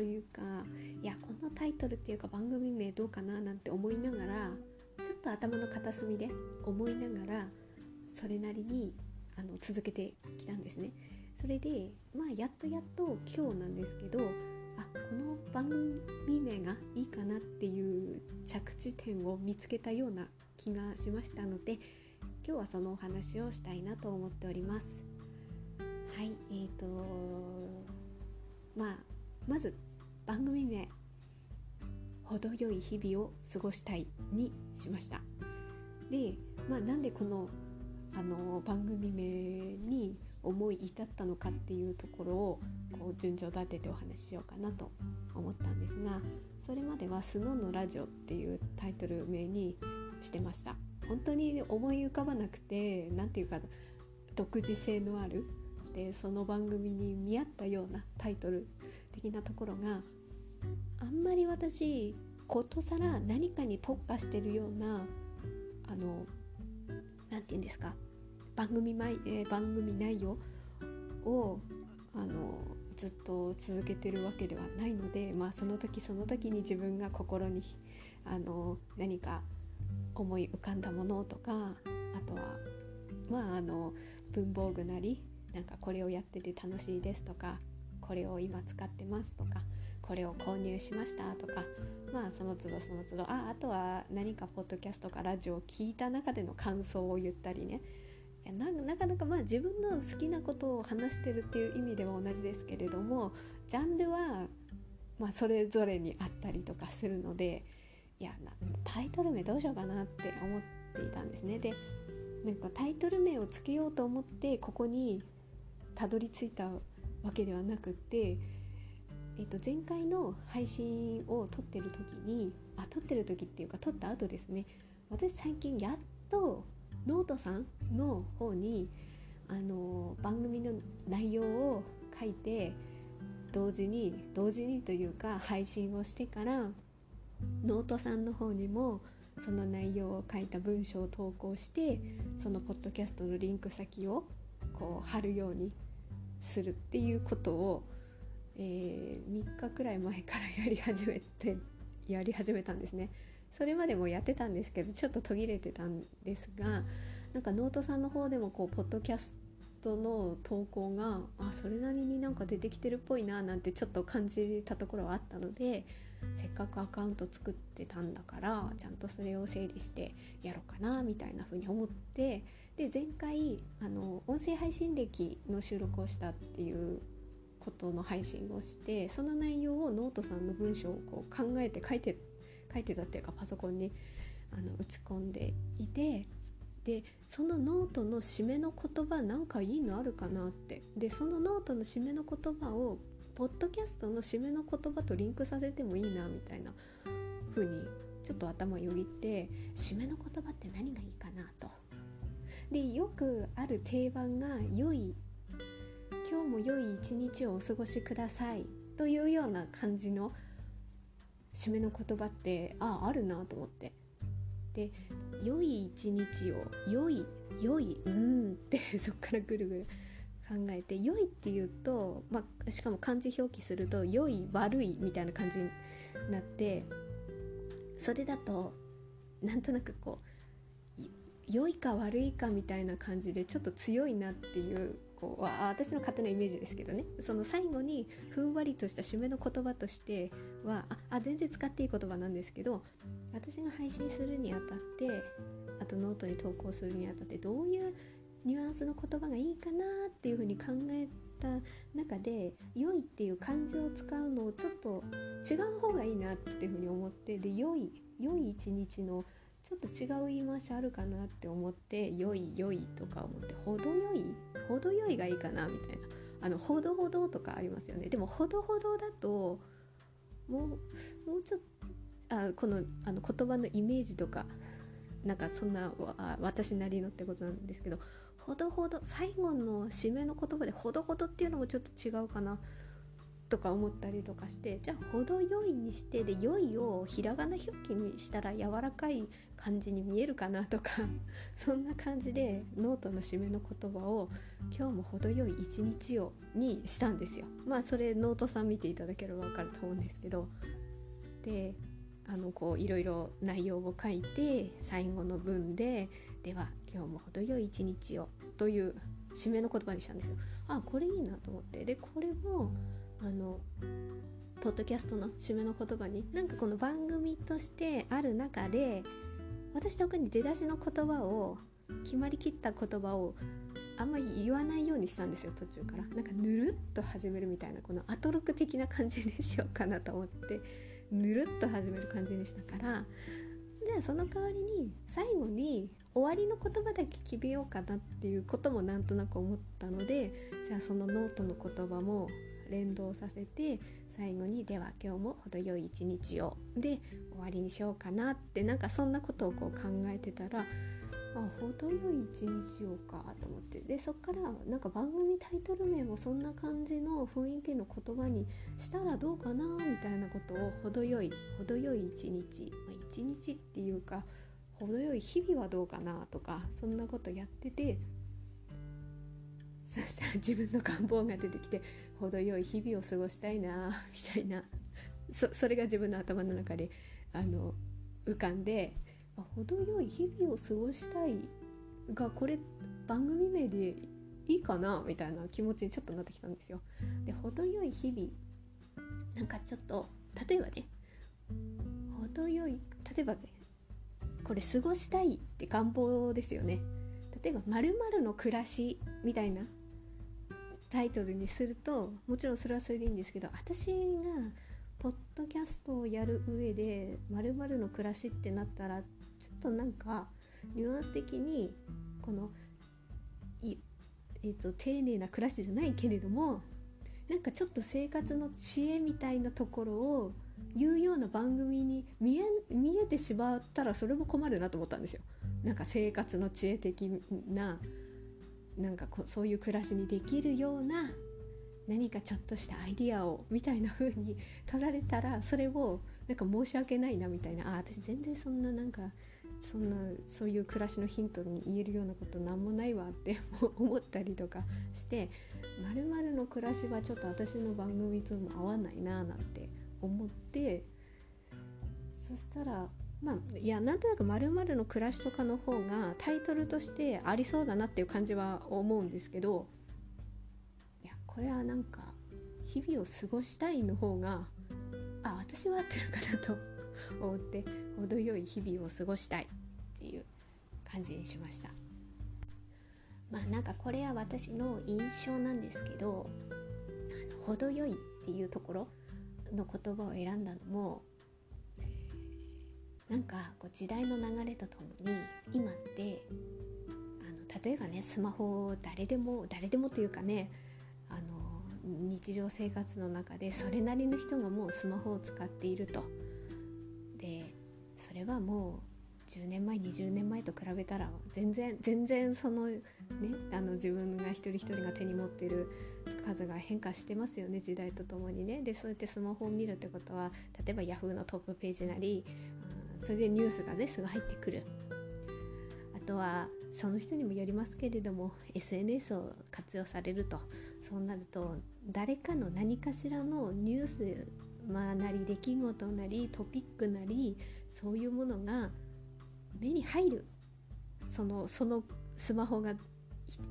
というかいやこのタイトルっていうか番組名どうかななんて思いながらちょっと頭の片隅で思いながらそれなりにあの続けてきたんですね。それでまあやっとやっと今日なんですけどあこの番組名がいいかなっていう着地点を見つけたような気がしましたので今日はそのお話をしたいなと思っております。はいえーとまあまず番組名「程よい日々を過ごしたい」にしました。で、まあ、なんでこのあの番組名に思い至ったのかっていうところをこう順序立ててお話ししようかなと思ったんですがそれまでは「スノーのラジオ」っていうタイトル名にしてました本当に思い浮かばなくて何ていうか独自性のあるでその番組に見合ったようなタイトル的なところがあんまり私ことさら何かに特化してるようなあの何て言うんですか？番組前、えー、番組内容をあのずっと続けてるわけではないので、まあ、その時その時に自分が心にあの何か思い浮かんだものとかあとはまああの文房具なりなんかこれをやってて楽しいですとかこれを今使ってますとかこれを購入しましたとかまあその都度その都度ああとは何かポッドキャストかラジオを聞いた中での感想を言ったりねいやなかなかまあ自分の好きなことを話してるっていう意味では同じですけれどもジャンルはまあそれぞれにあったりとかするのでいやタイトル名どうしようかなって思っていたんですね。でなんかタイトル名をつけようと思ってここにたどり着いたわけではなくって、えっと、前回の配信を撮ってる時にあ撮ってる時っていうか撮った後ですね。私最近やっとノートさんの方にあの番組の内容を書いて同時に同時にというか配信をしてからノートさんの方にもその内容を書いた文章を投稿してそのポッドキャストのリンク先をこう貼るようにするっていうことを、えー、3日くらい前からやり始めてやり始めたんですね。それまでもやってたんですけどちょっと途切れてたんですがなんかノートさんの方でもこうポッドキャストの投稿があそれなりになんか出てきてるっぽいななんてちょっと感じたところはあったのでせっかくアカウント作ってたんだからちゃんとそれを整理してやろうかなみたいな風に思ってで前回あの音声配信歴の収録をしたっていうことの配信をしてその内容をノートさんの文章をこう考えて書いて書いてたっていうかパソコンにあの打ち込んでいてでそのノートの締めの言葉なんかいいのあるかなってでそのノートの締めの言葉をポッドキャストの締めの言葉とリンクさせてもいいなみたいな風にちょっと頭よぎって締めの言葉って何がいいかなと。でよくある定番が「良い今日も良い一日をお過ごしください」というような感じの締めの言葉ってあああるなと思って。で良い一日を良い良いうんってそっからぐるぐる考えて良いっていうと、まあ、しかも漢字表記すると良い悪いみたいな感じになってそれだとなんとなくこう良いか悪いかみたいな感じでちょっと強いなっていうこう私の勝手なイメージですけどね。その最後にふんわりとした締めの言葉としてはあ全然使っていい言葉なんですけど私が配信するにあたってあとノートに投稿するにあたってどういうニュアンスの言葉がいいかなっていうふうに考えた中で「良い」っていう漢字を使うのをちょっと違う方がいいなっていうふうに思ってで「良い」「良い一日の「ちょっと違う言い回しあるかなって思って「良い良い」とか思って「程よい」「程よい」がいいかなみたいな。あの「ほどほど」とかありますよね。でも「ほどほど」だともうもうちょっとあこのあの言葉のイメージとかなんかそんな私なりのってことなんですけどほどほど最後の締めの言葉でほどほどっていうのもちょっと違うかな。とか思ったりとかしてじゃあ程よいにしてで良いをひらがな表記にしたら柔らかい感じに見えるかなとか そんな感じでノートの締めの言葉を「今日も程よい一日を」にしたんですよ。まあそれノートさん見ていただければ分かると思うんですけどであのこういろいろ内容を書いて最後の文で「では今日も程よい一日を」という締めの言葉にしたんですよ。あこれいいなと思ってでこれもあのポッドキャストの締めの言葉になんかこの番組としてある中で私特に出だしの言葉を決まりきった言葉をあんまり言わないようにしたんですよ途中から。なんかぬるっと始めるみたいなこのアトロク的な感じにしようかなと思ってぬるっと始める感じにしたからじゃあその代わりに最後に終わりの言葉だけ決めようかなっていうこともなんとなく思ったのでじゃあそのノートの言葉も連動させて最後に「では今日も程よい一日を」で終わりにしようかなってなんかそんなことをこう考えてたらあ程よい一日をかと思ってでそっからなんか番組タイトル名もそんな感じの雰囲気の言葉にしたらどうかなみたいなことを程よい程よい一日、まあ、一日っていうか程よい日々はどうかなとかそんなことやっててそしたら自分の願望が出てきて程よい日々を過ごしたいな みたいなそれが自分の頭の中であの浮かんで程よい日々を過ごしたいがこれ番組名でいいかなみたいな気持ちにちょっとなってきたんですよ。で程よい日々なんかちょっと例えばね程よい例えばねこれ過ごしたいって願望ですよね。例えば「まるの暮らし」みたいなタイトルにするともちろんそれはそれでいいんですけど私がポッドキャストをやる上で「まるの暮らし」ってなったらちょっとなんかニュアンス的にこのい、えーと、丁寧な暮らしじゃないけれどもなんかちょっと生活の知恵みたいなところを言うような番組に見え見えてしまったらそれも困るなと思ったんですよ。なんか生活の知恵的ななんかこそういう暮らしにできるような何かちょっとしたアイディアをみたいな風に取られたらそれをなんか申し訳ないなみたいなあ私全然そんななんかそんなそういう暮らしのヒントに言えるようなことなんもないわって 思ったりとかしてまるの暮らしはちょっと私の番組とも合わないななんて思ってそしたらまあいやなんとなく「まるの暮らし」とかの方がタイトルとしてありそうだなっていう感じは思うんですけどいやこれはなんか「日々を過ごしたい」の方があ私は合ってるかなと思って程よい日々を過ごしたいっていう感じにしました。まあなんかこれは私の印象なんですけど程よいっていうところの言葉を選んだのもなんかこう時代の流れとともに今ってあの例えばねスマホを誰でも誰でもというかねあの日常生活の中でそれなりの人がもうスマホを使っていると。でそれはもう10年前20年前と比べたら全然全然そのねあの自分が一人一人が手に持ってる数が変化してますよね時代とともにねでそうやってスマホを見るってことは例えば Yahoo のトップページなり、うん、それでニュースがねすぐ入ってくる。あとはその人にもよりますけれども SNS を活用されると。そうなると誰かの何かしらのニュース、まあ、なり出来事なりトピックなりそういうものが目に入る。そのそのスマホが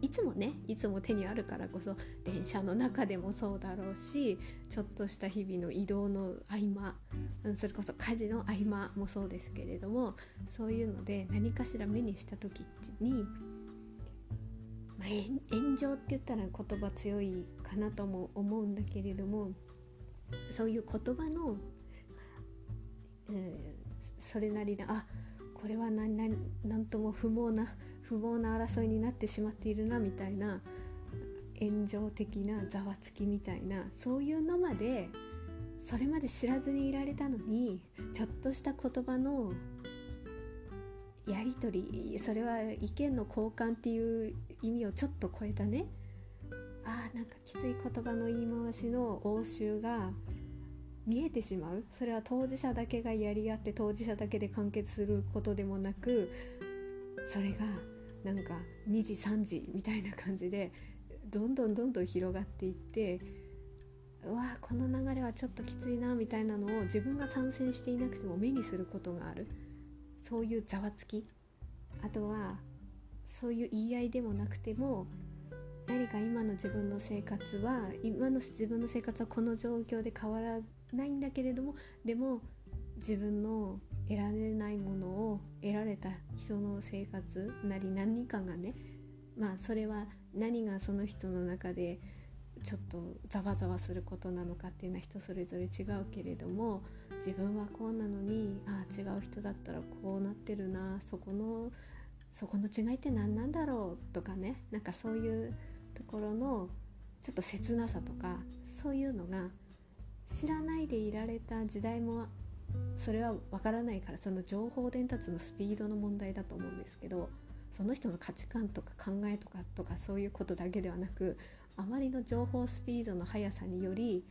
いつもねいつも手にあるからこそ電車の中でもそうだろうしちょっとした日々の移動の合間それこそ家事の合間もそうですけれどもそういうので何かしら目にした時に、まあ、炎上って言ったら言葉強いかなとも思うんだけれどもそういう言葉の、うん、それなりなあこれは何何とも不毛な不毛な争いになってしまっているなみたいな炎上的なざわつきみたいなそういうのまでそれまで知らずにいられたのにちょっとした言葉のやり取りそれは意見の交換っていう意味をちょっと超えたね。あーなんかきつい言葉の言い回しの応酬が見えてしまう。それは当事者だけがやり合って当事者だけで完結することでもなくそれがなんか2時3時みたいな感じでどんどんどんどん広がっていってうわこの流れはちょっときついなみたいなのを自分が参戦していなくても目にすることがある。そういうざわつき。あとはそういう言い合いでもなくても何か今の自分の生活は今の自分の生活はこの状況で変わらないんだけれどもでも自分の得られないものを得られた人の生活なり何かがねまあそれは何がその人の中でちょっとざわざわすることなのかっていうのは人それぞれ違うけれども自分はこうなのにああ違う人だったらこうなってるなそこのそこの違いって何なんだろうとかねなんかそういうところのちょっと切なさとかそういうのが知らないでいられた時代もそれはわからないからその情報伝達のスピードの問題だと思うんですけどその人の価値観とか考えとかとかそういうことだけではなくあまりの情報スピードの速さにより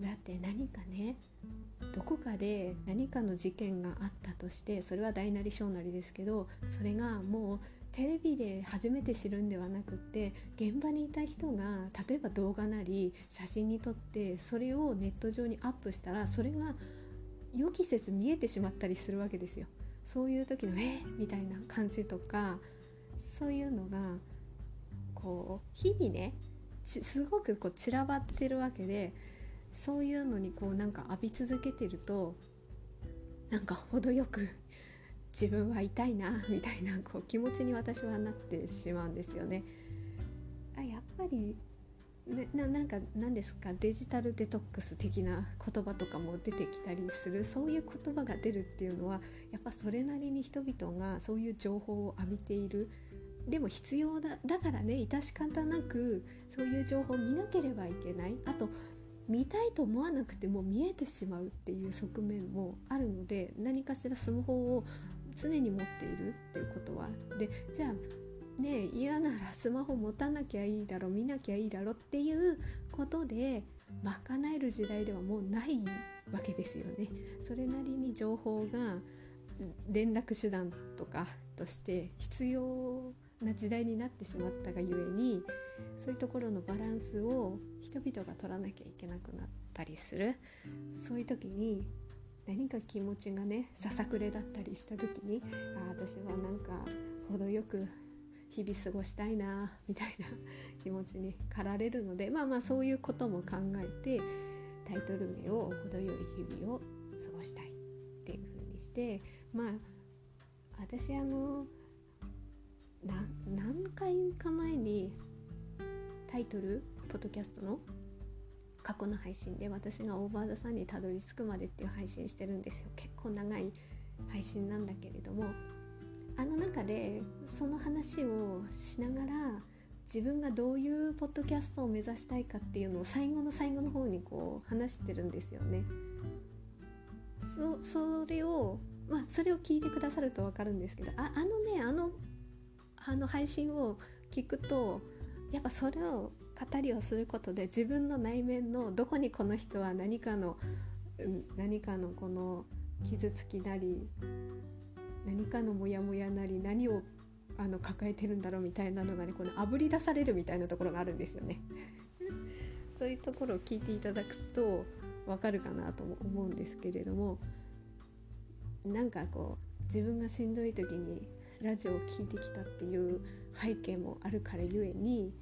だって何かねどこかで何かの事件があったとしてそれは大なり小なりですけどそれがもうテレビで初めて知るんではなくって現場にいた人が例えば動画なり写真に撮ってそれをネット上にアップしたらそれが予期せず見えてしまったりするわけですよ。そういう時の「えー、みたいな感じとかそういうのがこう日々ねすごくこう散らばってるわけでそういうのにこうなんか浴び続けてるとなんか程よく自分は痛いなみたいなこう気持ちに私はなってしまうんですよね。あやっぱりななんか何ですか？デジタルデトックス的な言葉とかも出てきたりする。そういう言葉が出るっていうのはやっぱそれなりに人々がそういう情報を浴びている。でも必要だだからね致し方なくそういう情報を見なければいけない。あと見たいと思わなくても見えてしまうっていう側面もあるので何かしらスマホを常に持っているっていうことは。でじゃあね嫌ならスマホ持たなきゃいいだろ見なきゃいいだろっていうことで賄える時代ではもうないわけですよね。それなりに情報が連絡手段とかとして必要な時代になってしまったがゆえにそういうところのバランスを人々が取らなきゃいけなくなったりするそういう時に何か気持ちがねささくれだったりした時にあ私はなんか程よく日々過ごしたいなみたいな気持ちに駆られるのでまあまあそういうことも考えてタイトル名を「程よい日々を過ごしたい」っていう風にしてまあ私あの何回か前にタイトルポッドキャストの過去の配信で私がオーバーザさんにたどり着くまでっていう配信してるんですよ。結構長い配信なんだけれどもあの中でその話をしながら自分がどういうポッドキャストを目指したいかっていうのを最後の最後の方にこう話してるんですよね。そそれをまあそれを聞いてくださると分かるんですけどああのねあのあの配信を聞くとやっぱそれを語りをすることで自分の内面のどこにこの人は何かの何かのこの傷つきなり何かのモヤモヤなり何をあの抱えてるんだろうみたいなのがねこのあぶり出されるみたいなところがあるんですよね。そういうところを聞いていただくとわかるかなと思うんですけれどもなんかこう自分がしんどい時にラジオを聴いてきたっていう背景もあるからゆえに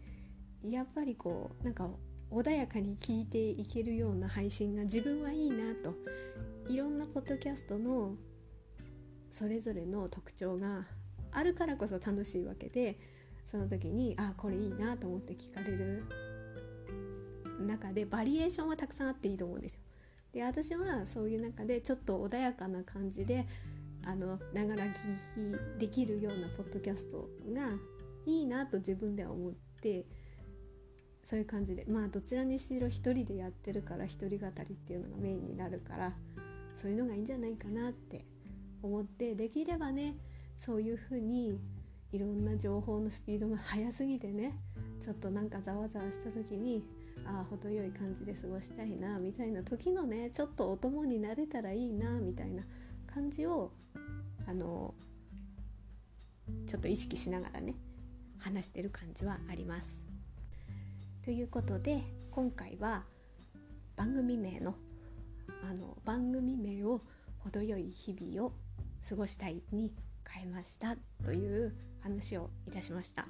やっぱりこうなんか穏やかに聞いていけるような配信が自分はいいなといろんなポッドキャストのそれぞれの特徴があるからこそ楽しいわけでその時にあこれいいなと思って聞かれる中でバリエーションはたくさんあっていいと思うんですよ。で私はそういう中でちょっと穏やかな感じであのながら聞きできるようなポッドキャストがいいなと自分では思ってそういう感じでまあどちらにしろ一人でやってるから一人語りっていうのがメインになるからそういうのがいいんじゃないかなって思ってできればねそういうふうにいろんな情報のスピードが速すぎてねちょっとなんかざわざわした時にああ程よい感じで過ごしたいなみたいな時のねちょっとお供になれたらいいなみたいな感じをあのちょっと意識しながらね話してる感じはあります。ということで今回は番組名のあの番組名を程よい日々を過ごしたいに変えましたという話をいたしました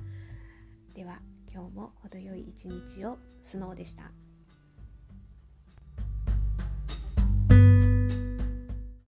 では今日も程よい一日をスノーでした。